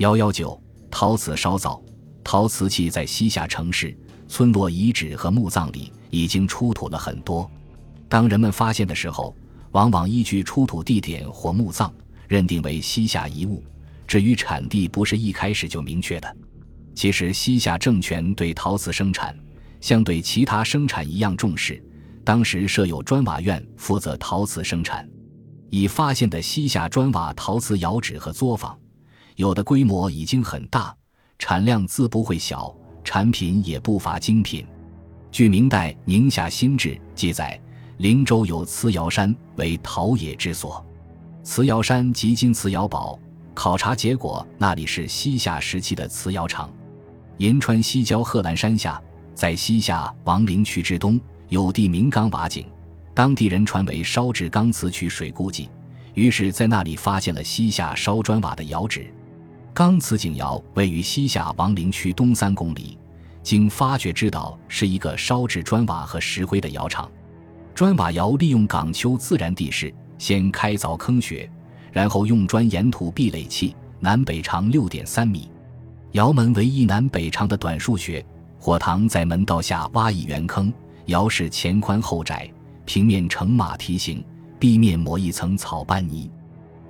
幺幺九，陶瓷烧造。陶瓷器在西夏城市、村落遗址和墓葬里已经出土了很多。当人们发现的时候，往往依据出土地点或墓葬，认定为西夏遗物。至于产地，不是一开始就明确的。其实，西夏政权对陶瓷生产，像对其他生产一样重视。当时设有砖瓦院，负责陶瓷生产。已发现的西夏砖瓦陶瓷窑址和作坊，有的规模已经很大，产量自不会小，产品也不乏精品。据明代《宁夏新志》记载，灵州有瓷窑山，为陶冶之所。瓷窑山即今瓷窑堡，考察结果，那里是西夏时期的瓷窑厂。银川西郊贺兰山下，在西夏王陵区之东，有地名钢瓦井。当地人传为烧制钢瓷取水故迹，于是，在那里发现了西夏烧砖瓦的窑址。钢瓷井窑位于西夏王陵区东三公里，经发掘知道是一个烧制砖瓦和石灰的窑厂。砖瓦窑利用岗丘自然地势，先开凿坑穴，然后用砖沿土壁垒砌，南北长六点三米。窑门为一南北长的短数穴，火塘在门道下挖一圆坑，窑室前宽后窄。平面呈马蹄形，壁面抹一层草斑泥，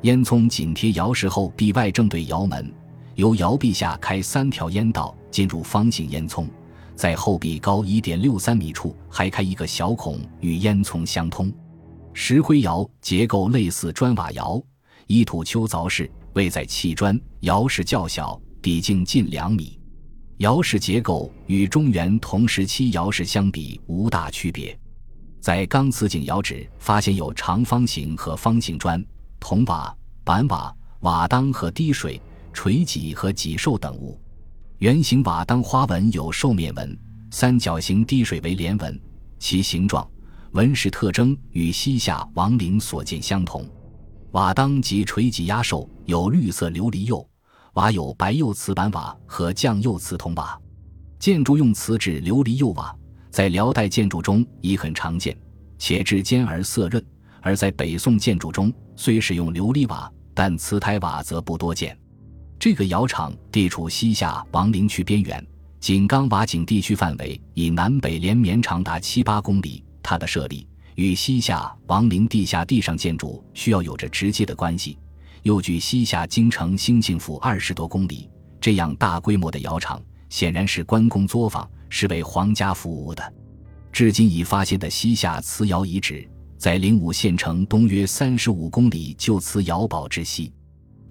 烟囱紧贴窑室后壁外，正对窑门。由窑壁下开三条烟道进入方形烟囱，在后壁高一点六三米处还开一个小孔与烟囱相通。石灰窑结构类似砖瓦窑，一土丘凿式，位在砌砖。窑室较小，底径近两米。窑室结构与中原同时期窑室相比无大区别。在钢瓷井窑址发现有长方形和方形砖、铜瓦、板瓦、瓦当和滴水、垂脊和脊兽等物。圆形瓦当花纹有兽面纹，三角形滴水为莲纹，其形状、纹饰特征与西夏王陵所见相同。瓦当及垂脊压兽有绿色琉璃釉，瓦有白釉瓷板瓦和酱釉瓷铜瓦。建筑用瓷质琉璃釉瓦。在辽代建筑中已很常见，且质坚而色润；而在北宋建筑中，虽使用琉璃瓦，但瓷胎瓦则不多见。这个窑厂地处西夏王陵区边缘，井冈瓦井地区范围以南北连绵长达七八公里。它的设立与西夏王陵地下地上建筑需要有着直接的关系，又距西夏京城兴庆府二十多公里。这样大规模的窑厂，显然是关公作坊。是为皇家服务的。至今已发现的西夏瓷窑遗址，在灵武县城东约三十五公里旧瓷窑堡之西。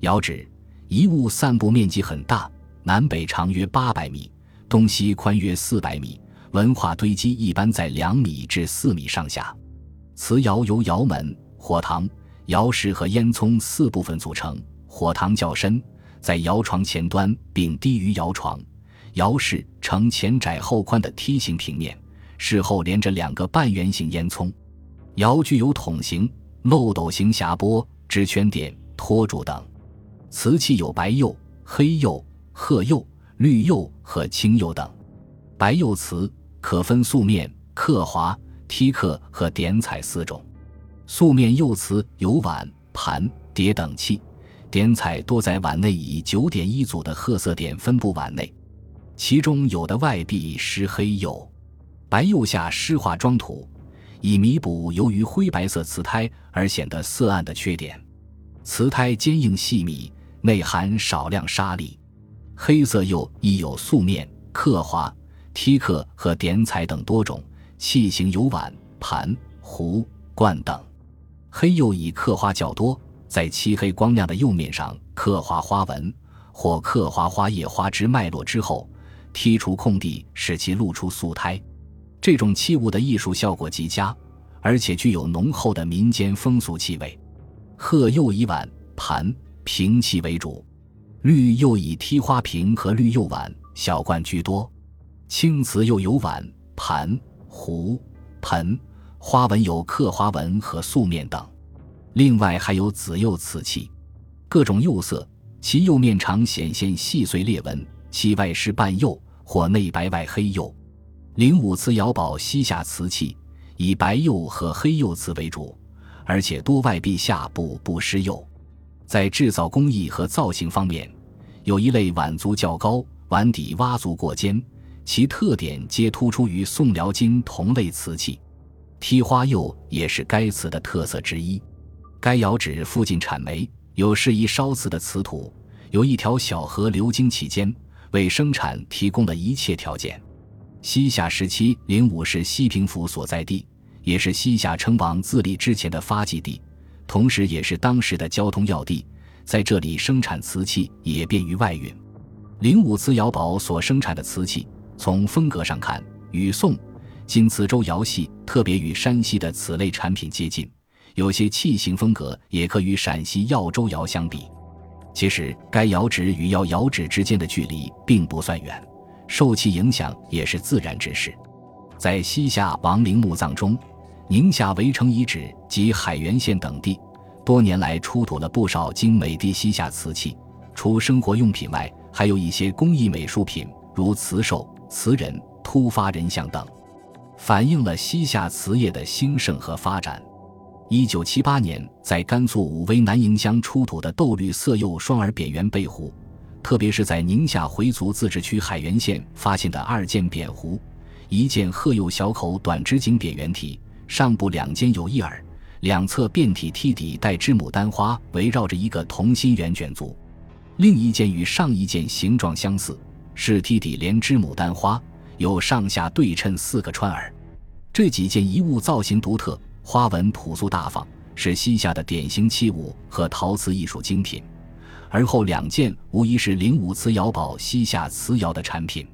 窑址遗物散布面积很大，南北长约八百米，东西宽约四百米。文化堆积一般在两米至四米上下。瓷窑由窑门、火塘、窑室和烟囱四部分组成。火塘较深，在窑床前端，并低于窑床。窑室呈前窄后宽的梯形平面，室后连着两个半圆形烟囱。窑具有筒形、漏斗形匣钵、支圈点、托柱等。瓷器有白釉、黑釉、褐釉、绿釉和青釉等。白釉瓷可分素面、刻华、剔刻和点彩四种。素面釉瓷有碗、盘、碟等器，点彩多在碗内以九点一组的褐色点分布碗内。其中有的外壁施黑釉，白釉下施化妆土，以弥补由于灰白色瓷胎而显得色暗的缺点。瓷胎坚硬细密，内含少量沙粒。黑色釉亦有素面、刻花、剔刻和点彩等多种。器型有碗、盘、壶、罐等。黑釉以刻花较多，在漆黑光亮的釉面上刻画花纹，或刻画花叶花枝脉络之后。剔除空地，使其露出素胎，这种器物的艺术效果极佳，而且具有浓厚的民间风俗气味。褐釉以碗、盘、瓶器为主，绿釉以剔花瓶和绿釉碗、小罐居多。青瓷又有碗、盘、壶、盆，花纹有刻花纹和素面等。另外还有紫釉瓷器，各种釉色，其釉面常显现细碎裂纹。其外施半釉或内白外黑釉。灵武瓷窑堡西夏瓷器以白釉和黑釉瓷为主，而且多外壁下部不施釉。在制造工艺和造型方面，有一类碗足较高，碗底挖足过尖，其特点皆突出于宋辽金同类瓷器。剔花釉也是该瓷的特色之一。该窑址附近产煤，有适宜烧瓷的瓷土，有一条小河流经其间，为生产提供了一切条件。西夏时期，灵武是西平府所在地，也是西夏称王自立之前的发迹地，同时也是当时的交通要地。在这里生产瓷器也便于外运。灵武瓷窑堡所生产的瓷器，从风格上看，与宋、金磁州窑系，特别与山西的此类产品接近，有些器型风格也可与陕西耀州窑相比。其实，该窑址与窑窑址之间的距离并不算远，受其影响也是自然之事。在西夏王陵墓葬中，宁夏围城遗址及海原县等地。多年来出土了不少精美的西夏瓷器，除生活用品外，还有一些工艺美术品，如瓷兽、瓷人、突发人像等，反映了西夏瓷业的兴盛和发展。一九七八年，在甘肃武威南营乡出土的豆绿色釉双耳扁圆贝壶，特别是在宁夏回族自治区海原县发现的二件扁壶，一件褐釉小口短直颈扁圆体，上部两肩有一耳。两侧变体梯底带枝牡丹花，围绕着一个同心圆卷足；另一件与上一件形状相似，是梯底连枝牡丹花，有上下对称四个穿耳。这几件遗物造型独特，花纹朴素大方，是西夏的典型器物和陶瓷艺术精品。而后两件无疑是灵武瓷窑堡西夏瓷窑的产品。